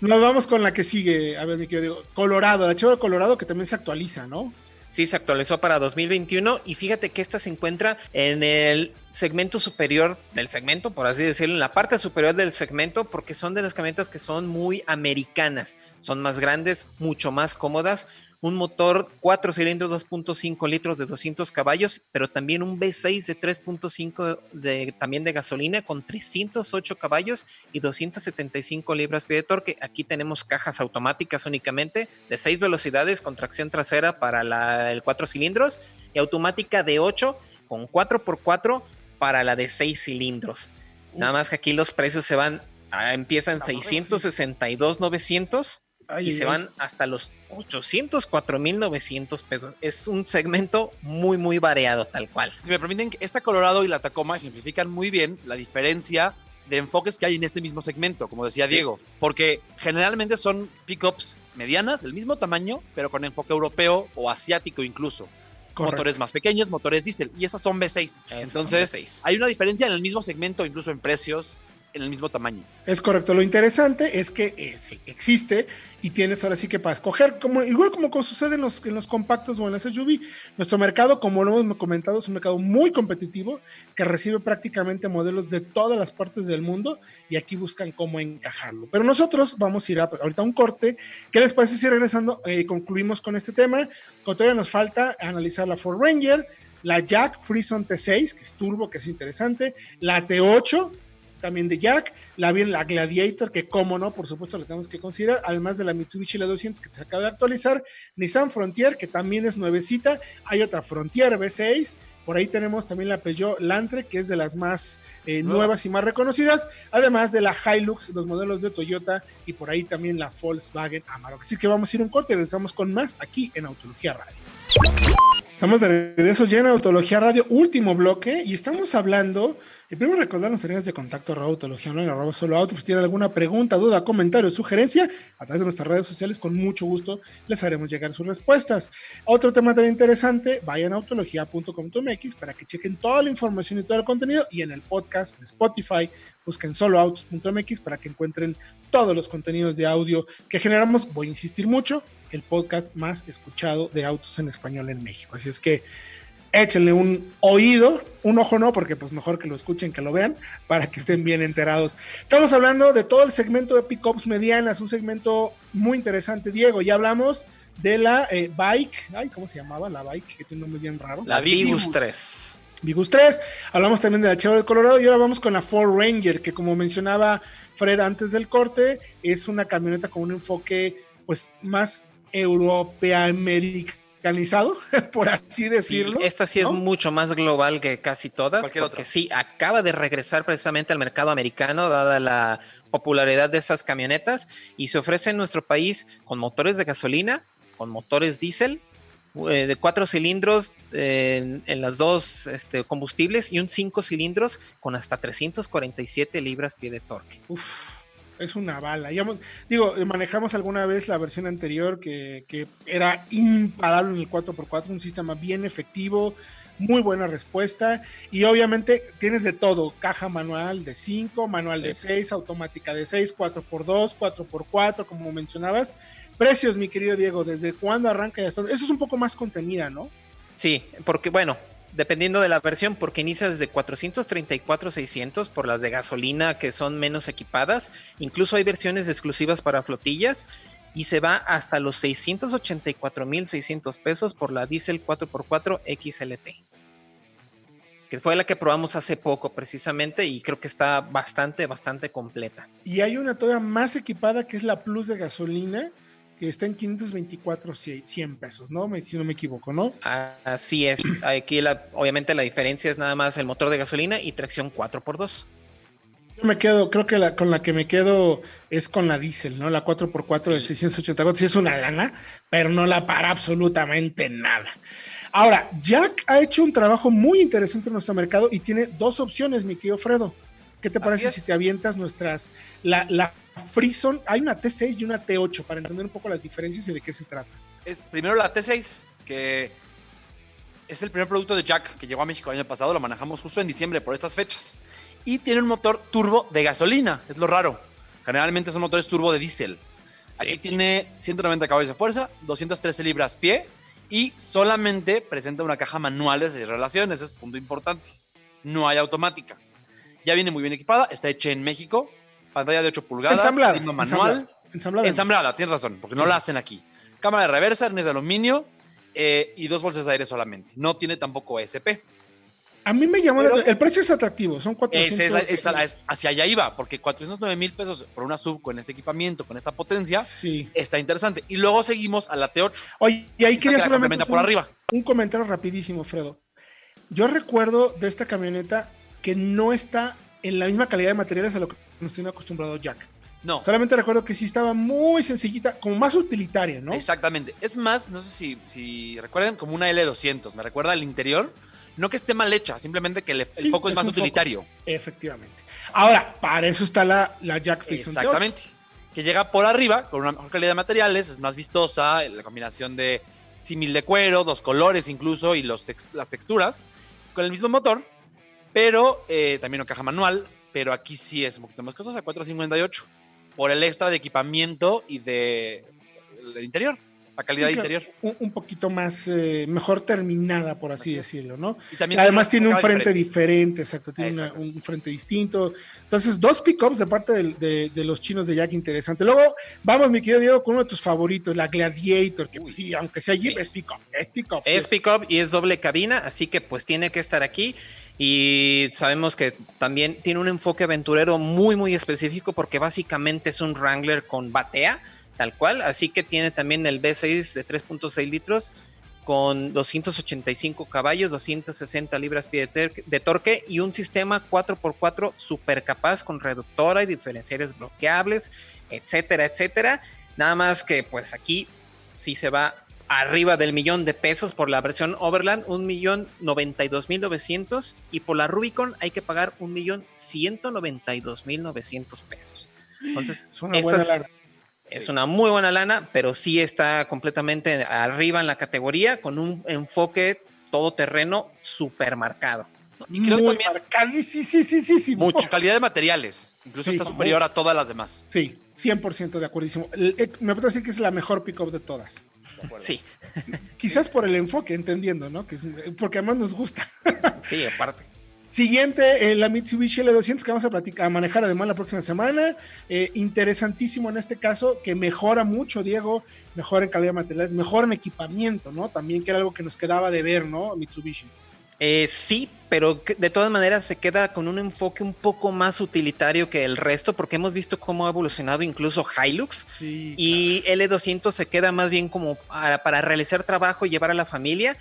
[SPEAKER 1] Nos vamos con la que sigue. A ver, mi querido Colorado, el archivo de Colorado que también se actualiza, ¿no?
[SPEAKER 2] Sí, se actualizó para 2021 y fíjate que esta se encuentra en el segmento superior del segmento, por así decirlo, en la parte superior del segmento, porque son de las camionetas que son muy americanas, son más grandes, mucho más cómodas, un motor 4 cilindros 2.5 litros de 200 caballos, pero también un V6 de 3.5 de, también de gasolina con 308 caballos y 275 libras-pie de torque. Aquí tenemos cajas automáticas únicamente de 6 velocidades con tracción trasera para la, el 4 cilindros y automática de 8 con 4x4 para la de 6 cilindros. Nada más que aquí los precios se van, empiezan 662.900 y se van hasta los 804.900 pesos. Es un segmento muy, muy variado, tal cual.
[SPEAKER 3] Si me permiten, esta Colorado y la Tacoma ejemplifican muy bien la diferencia de enfoques que hay en este mismo segmento, como decía Diego, porque generalmente son pickups medianas, del mismo tamaño, pero con enfoque europeo o asiático incluso. Motores más pequeños, motores diésel, y esas son V6. Entonces, hay una diferencia en el mismo segmento, incluso en precios, en el mismo tamaño.
[SPEAKER 1] Es correcto. Lo interesante es que eh, existe y tienes ahora sí que para escoger, como, igual como sucede en los, en los compactos o en las SUV, nuestro mercado, como lo hemos comentado, es un mercado muy competitivo que recibe prácticamente modelos de todas las partes del mundo y aquí buscan cómo encajarlo. Pero nosotros vamos a ir a, ahorita a un corte. ¿Qué les parece si regresando eh, concluimos con este tema? todavía nos falta analizar la Ford Ranger, la Jack Freeson T6, que es turbo, que es interesante, la T8 también de Jack, la bien la Gladiator, que como no, por supuesto la tenemos que considerar, además de la Mitsubishi la 200 que se acaba de actualizar, Nissan Frontier, que también es nuevecita, hay otra Frontier V6, por ahí tenemos también la Peugeot Lantre, que es de las más eh, nuevas y más reconocidas, además de la Hilux, los modelos de Toyota y por ahí también la Volkswagen Amarok. Así que vamos a ir un corte y regresamos con más aquí en Autología Radio. Estamos de regreso ya en Autología Radio, último bloque, y estamos hablando, y primero recordar líneas de contacto a Autología Online, arroba solo auto, pues tienen alguna pregunta, duda, comentario, sugerencia, a través de nuestras redes sociales, con mucho gusto les haremos llegar sus respuestas. Otro tema también interesante, vayan a autología.com.mx para que chequen toda la información y todo el contenido, y en el podcast, en Spotify, busquen soloautos.mx para que encuentren todos los contenidos de audio que generamos, voy a insistir mucho, el podcast más escuchado de autos en español en México. Así es que échenle un oído, un ojo no, porque pues mejor que lo escuchen, que lo vean, para que estén bien enterados. Estamos hablando de todo el segmento de pickups medianas, un segmento muy interesante, Diego. Ya hablamos de la eh, bike, ay, ¿cómo se llamaba? La bike, que tiene un nombre bien raro.
[SPEAKER 2] La Vigus 3.
[SPEAKER 1] Vigus 3, hablamos también de la Chevrolet de Colorado y ahora vamos con la Ford Ranger, que como mencionaba Fred antes del corte, es una camioneta con un enfoque pues más europeamericanizado, por así decirlo.
[SPEAKER 2] esta sí es mucho más global que casi todas, porque sí, acaba de regresar precisamente al mercado americano, dada la popularidad de esas camionetas, y se ofrece en nuestro país con motores de gasolina, con motores diésel, eh, de cuatro cilindros en, las dos este, combustibles y un cinco cilindros con hasta 347 libras pie de torque.
[SPEAKER 1] Uf es una bala. digo, manejamos alguna vez la versión anterior que, era imparable en el 4x4, un sistema bien efectivo, muy buena respuesta y obviamente tienes de todo, caja manual de 5, manual de 6, automática de 6, 4x2, 4x4, como mencionabas. Precios, mi querido Diego, ¿desde cuándo arranca? Eso es un poco más contenida, ¿no?
[SPEAKER 2] Sí, porque bueno, dependiendo de la versión, porque inicia desde 434 600 por las de gasolina que son menos equipadas. Incluso hay versiones exclusivas para flotillas y se va hasta los 684 mil 600 pesos por la Diesel 4x4 XLT. Que fue la que probamos hace poco precisamente y creo que está bastante, bastante completa.
[SPEAKER 1] Y hay una todavía más equipada que es la Plus de gasolina, que está en 524 100 pesos, ¿no? Si no me equivoco, ¿no?
[SPEAKER 2] Así es. Aquí la, obviamente la diferencia es nada más el motor de gasolina y tracción 4x2.
[SPEAKER 1] Yo me quedo, creo que la, con la que me quedo es con la diésel, ¿no? La 4x4 de 684. Sí es una lana, pero no la para absolutamente nada. Ahora, Jack ha hecho un trabajo muy interesante en nuestro mercado y tiene dos opciones, mi querido Fredo. ¿Qué te parece si te avientas nuestras, la, la Freeson, hay una T6 y una T8 para entender un poco las diferencias y de qué se trata?
[SPEAKER 3] Es primero la T6, que es el primer producto de Jack que llegó a México el año pasado, lo manejamos justo en diciembre por estas fechas. Y tiene un motor turbo de gasolina, es lo raro. Generalmente son motores turbo de diésel. Aquí tiene 190 caballos de fuerza, 213 libras pie y solamente presenta una caja manual de seis relaciones, es punto importante. No hay automática. Ya viene muy bien equipada, está hecha en México, pantalla de 8 pulgadas,
[SPEAKER 1] ensamblada,
[SPEAKER 3] manual.
[SPEAKER 1] Ensamblada,
[SPEAKER 3] ensamblada, tienes razón, porque no la hacen aquí. Cámara de reversa, arnés de aluminio eh, y dos bolsas de aire solamente. No tiene tampoco SP.
[SPEAKER 1] A mí me llamó la El precio es atractivo, son 400.
[SPEAKER 3] Es, hacia allá iba, porque 409 mil pesos por una sub con este equipamiento, con esta potencia,
[SPEAKER 1] sí.
[SPEAKER 3] está interesante. Y luego seguimos a la T8.
[SPEAKER 1] Oye, y ahí quería solamente
[SPEAKER 3] por arriba.
[SPEAKER 1] un comentario rapidísimo, Fredo. Yo recuerdo de esta camioneta que no está en la misma calidad de materiales a lo que nos tiene acostumbrado Jack.
[SPEAKER 3] No.
[SPEAKER 1] Solamente recuerdo que sí estaba muy sencillita, como más utilitaria, ¿no?
[SPEAKER 3] Exactamente. Es más, no sé si, si recuerdan, como una L200. Me recuerda al interior no que esté mal hecha, simplemente que el, foco es, más utilitario.
[SPEAKER 1] Efectivamente. Ahora, para eso está la, la Jack Freeson
[SPEAKER 3] Exactamente. Que llega por arriba con una mejor calidad de materiales, es más vistosa, la combinación de símil de cuero, los colores incluso y los las texturas, con el mismo motor, pero eh, también una caja manual, pero aquí sí es un poquito más costosa, 458, por el extra de equipamiento y de, interior la calidad interior.
[SPEAKER 1] Un, poquito más, eh, mejor terminada, por así, decirlo, ¿no? Además tiene un frente diferente, exacto, tiene un frente distinto. Entonces, dos pickups de parte de, los chinos de Jack, interesante. Luego, vamos, mi querido Diego, con uno de tus favoritos, la Gladiator, que pues, sí, aunque sea Jeep, es pickup, es pickup.
[SPEAKER 2] Es pickup y es doble cabina, así que pues tiene que estar aquí. Y sabemos que también tiene un enfoque aventurero muy, muy específico porque básicamente es un Wrangler con batea tal cual. Así que tiene también el V6 de 3.6 litros con 285 caballos, 260 libras pie de, torque y un sistema 4x4 super capaz con reductora y diferenciales bloqueables, etcétera, etcétera. Nada más que pues aquí sí se va arriba del millón de pesos por la versión Overland, un millón noventa y dos mil novecientos y por la Rubicon hay que pagar un millón ciento noventa y dos mil novecientos pesos. Entonces, es una buena es una muy buena lana, pero sí está completamente arriba en la categoría con un enfoque todoterreno super marcado.
[SPEAKER 1] Y creo muy que sí, sí, sí, sí, sí.
[SPEAKER 3] Mucho. Calidad de materiales. Incluso está superior a todas las demás.
[SPEAKER 1] Sí, 100% de acuerdo. Eh, me puedo decir que es la mejor pickup de todas.
[SPEAKER 2] sí.
[SPEAKER 1] Quizás por el enfoque, entendiendo, ¿no? Que es, porque además nos gusta.
[SPEAKER 2] sí, aparte.
[SPEAKER 1] Siguiente, eh, la Mitsubishi L200 que vamos a, platicar, a manejar además la próxima semana. Eh, interesantísimo en este caso, que mejora mucho, Diego, mejora en calidad de materiales, mejora en equipamiento, ¿no? También que era algo que nos quedaba de ver, ¿no? Mitsubishi.
[SPEAKER 2] Eh, sí, pero de todas maneras se queda con un enfoque un poco más utilitario que el resto, porque hemos visto cómo ha evolucionado incluso Hilux. y L200 se queda más bien como para, para realizar trabajo y llevar a la familia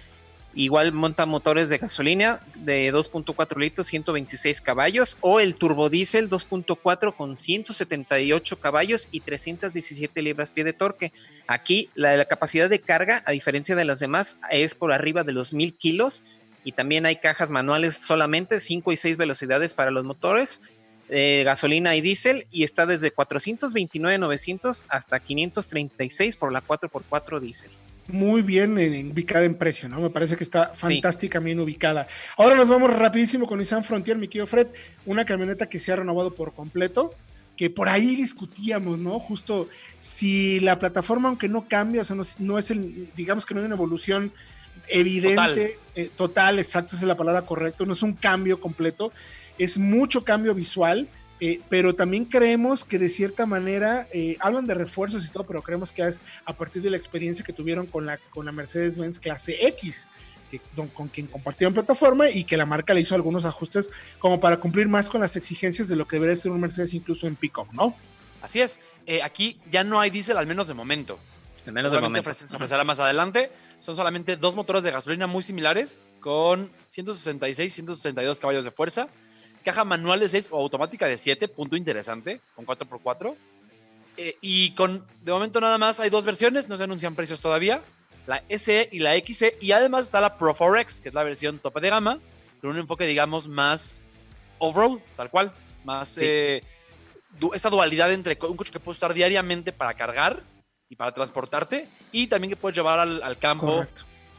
[SPEAKER 2] Igual monta motores de gasolina de 2.4 litros, 126 caballos, o el turbodiesel 2.4 con 178 caballos y 317 libras pie de torque. Aquí la, capacidad de carga, a diferencia de las demás, es por arriba de los 1000 kilos y también hay cajas manuales solamente, 5 y 6 velocidades para los motores, eh, gasolina y diésel, y está desde 429.900 hasta 536 por la 4x4 diésel
[SPEAKER 1] muy bien ubicada en precio, ¿no? Me parece que está fantásticamente ubicada. Ahora nos vamos rapidísimo con Nissan Frontier, mi querido Fred, una camioneta que se ha renovado por completo, que por ahí discutíamos, ¿no? Justo si la plataforma, aunque no cambia, o sea, no, es el, digamos que no hay una evolución evidente, total. total, exacto, esa es la palabra correcta, no es un cambio completo, es mucho cambio visual eh, pero también creemos que de cierta manera eh, hablan de refuerzos y todo, pero creemos que es a partir de la experiencia que tuvieron con la, con la Mercedes-Benz clase X, que, con quien compartieron plataforma y que la marca le hizo algunos ajustes como para cumplir más con las exigencias de lo que debería ser un Mercedes incluso en pick-up, ¿no?
[SPEAKER 3] Así es. Eh, aquí ya no hay diésel, al menos de momento.
[SPEAKER 2] Al menos de momento.
[SPEAKER 3] se ofrecerá más adelante. Son solamente dos motores de gasolina muy similares con 166 y 162 caballos de fuerza caja manual de 6 o automática de 7, punto interesante, con 4x4. Eh, y con, de momento nada más hay dos versiones, no se anuncian precios todavía, la SE y la XE, y además está la Pro 4X, que es la versión tope de gama, con un enfoque, digamos, más off-road, tal cual, más eh, esa dualidad entre un coche que puedes usar diariamente para cargar y para transportarte, y también que puedes llevar al, campo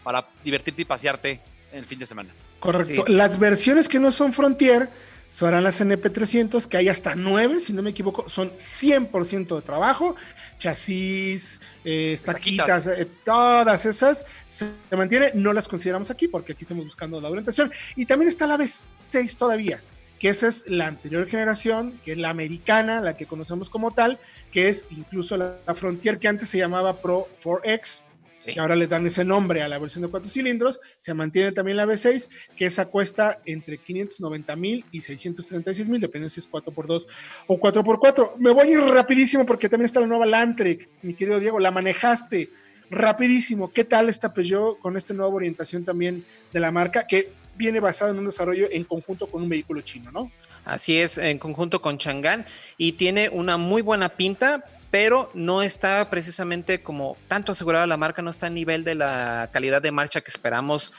[SPEAKER 3] para divertirte y pasearte en el fin de semana.
[SPEAKER 1] Correcto. Las versiones que no son Frontier serán las NP300, que hay hasta 9, si no me equivoco, son 100% de trabajo, chasis, eh, estaquitas, eh, todas esas se mantiene, no las consideramos aquí porque aquí estamos buscando la orientación. Y también está la B6 todavía, que esa es la anterior generación, que es la americana, la que conocemos como tal, que es incluso la, la Frontier que antes se llamaba Pro 4X, que ahora le dan ese nombre a la versión de cuatro cilindros. Se mantiene también la V6, que esa cuesta entre 590 mil y 636 mil, dependiendo si es 4x2 o 4x4. Me voy a ir rapidísimo porque también está la nueva Landtrek, mi querido Diego, la manejaste rapidísimo. ¿Qué tal esta Peugeot con esta nueva orientación también de la marca que viene basado en un desarrollo en conjunto con un vehículo chino, ¿no?
[SPEAKER 2] Así es, en conjunto con Chang'an y tiene una muy buena pinta, pero no está precisamente como tanto asegurada la marca, no está a nivel de la calidad de marcha que esperamos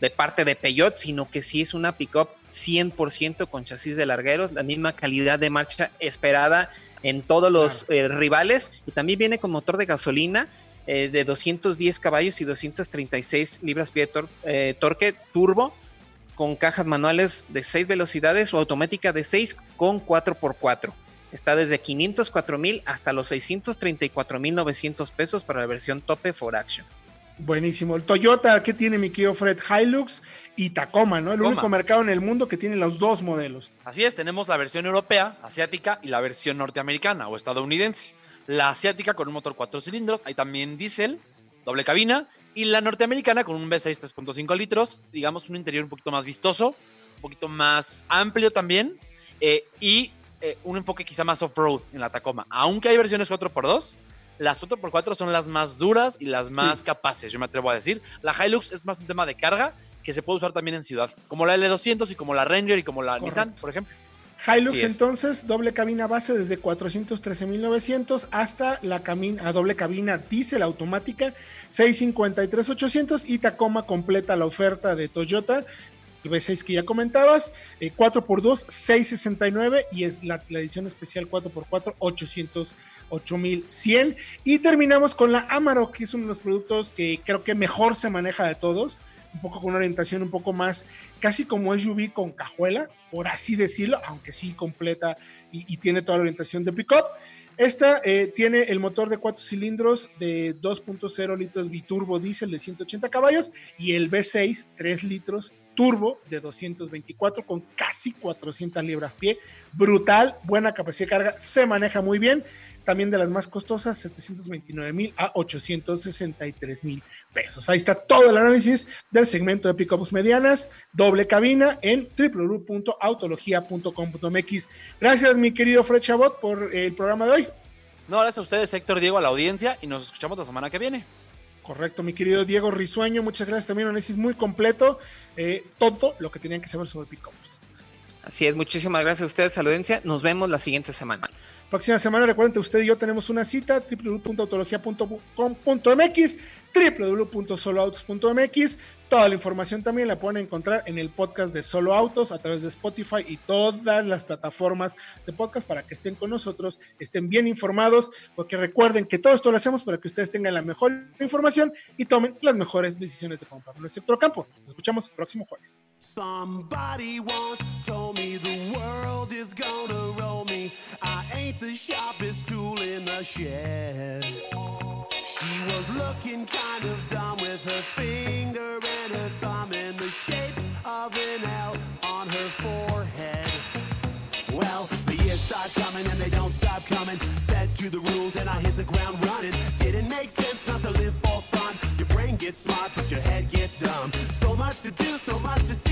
[SPEAKER 2] de parte de Peugeot, sino que sí es una pickup 100% con chasis de largueros, la misma calidad de marcha esperada en todos los eh, rivales y también viene con motor de gasolina eh, de 210 caballos y 236 libras-pie de eh, torque turbo con cajas manuales de 6 velocidades o automática de 6 con 4x4. Está desde 504 mil hasta los 634 mil 900 pesos para la versión tope for action.
[SPEAKER 1] Buenísimo. El Toyota, ¿qué tiene mi querido Fred? Hilux y Tacoma, ¿no? El único mercado en el mundo que tiene los dos modelos.
[SPEAKER 3] Así es, tenemos la versión europea, asiática y la versión norteamericana o estadounidense. La asiática con un motor 4 cilindros, hay también diésel, doble cabina, y la norteamericana con un V6 3.5 litros, digamos un interior un poquito más vistoso, un poquito más amplio también, eh, y un enfoque quizá más off-road en la Tacoma. Aunque hay versiones 4x2, las 4x4 son las más duras y las más capaces, yo me atrevo a decir. La Hilux es más un tema de carga que se puede usar también en ciudad, como la L200 y como la Ranger y como la Nissan, por ejemplo.
[SPEAKER 1] Hilux entonces, doble cabina base desde 413.900 hasta la cabina, a doble cabina diésel automática 653.800 y Tacoma completa la oferta de Toyota el V6 que ya comentabas, 4x2, 669 y es la, edición especial 4x4, 800, 8100. Y terminamos con la Amarok, que es uno de los productos que creo que mejor se maneja de todos, un poco con una orientación un poco más, casi como SUV con cajuela, por así decirlo, aunque sí completa y, tiene toda la orientación de pickup. Esta eh, tiene el motor de 4 cilindros de 2.0 litros biturbo diésel de 180 caballos y el V6 3 litros turbo de 224 con casi 400 libras pie. Brutal, buena capacidad de carga, se maneja muy bien. También de las más costosas, 729 mil a 863 mil pesos. Ahí está todo el análisis del segmento de pickups medianas, doble cabina en www.autologia.com.mx. Gracias, mi querido Fred Chabot, por el programa de hoy.
[SPEAKER 3] No, gracias a ustedes, Héctor Diego, a la audiencia y nos escuchamos la semana que viene.
[SPEAKER 1] Correcto, mi querido Diego Risueño, muchas gracias también, análisis muy completo, eh, todo lo que tenían que saber sobre pickups.
[SPEAKER 2] Así es, muchísimas gracias a ustedes, audiencia, nos vemos la siguiente semana.
[SPEAKER 1] Próxima semana, recuerden que usted y yo tenemos una cita, www.autologia.com.mx, www.soloautos.mx. Toda la información también la pueden encontrar en el podcast de Solo Autos a través de Spotify y todas las plataformas de podcast para que estén con nosotros, estén bien informados, porque recuerden que todo esto lo hacemos para que ustedes tengan la mejor información y tomen las mejores decisiones de compra en el sector campo. Nos escuchamos próximo jueves. World is gonna roll me. I ain't the sharpest tool in the shed. She was looking kind of dumb with her finger and her thumb in the shape of an L on her forehead. Well, the years start coming and they don't stop coming. Fed to the rules and I hit the ground running. Didn't make sense not to live for fun. Your brain gets smart, but your head gets dumb. So much to do, so much to see.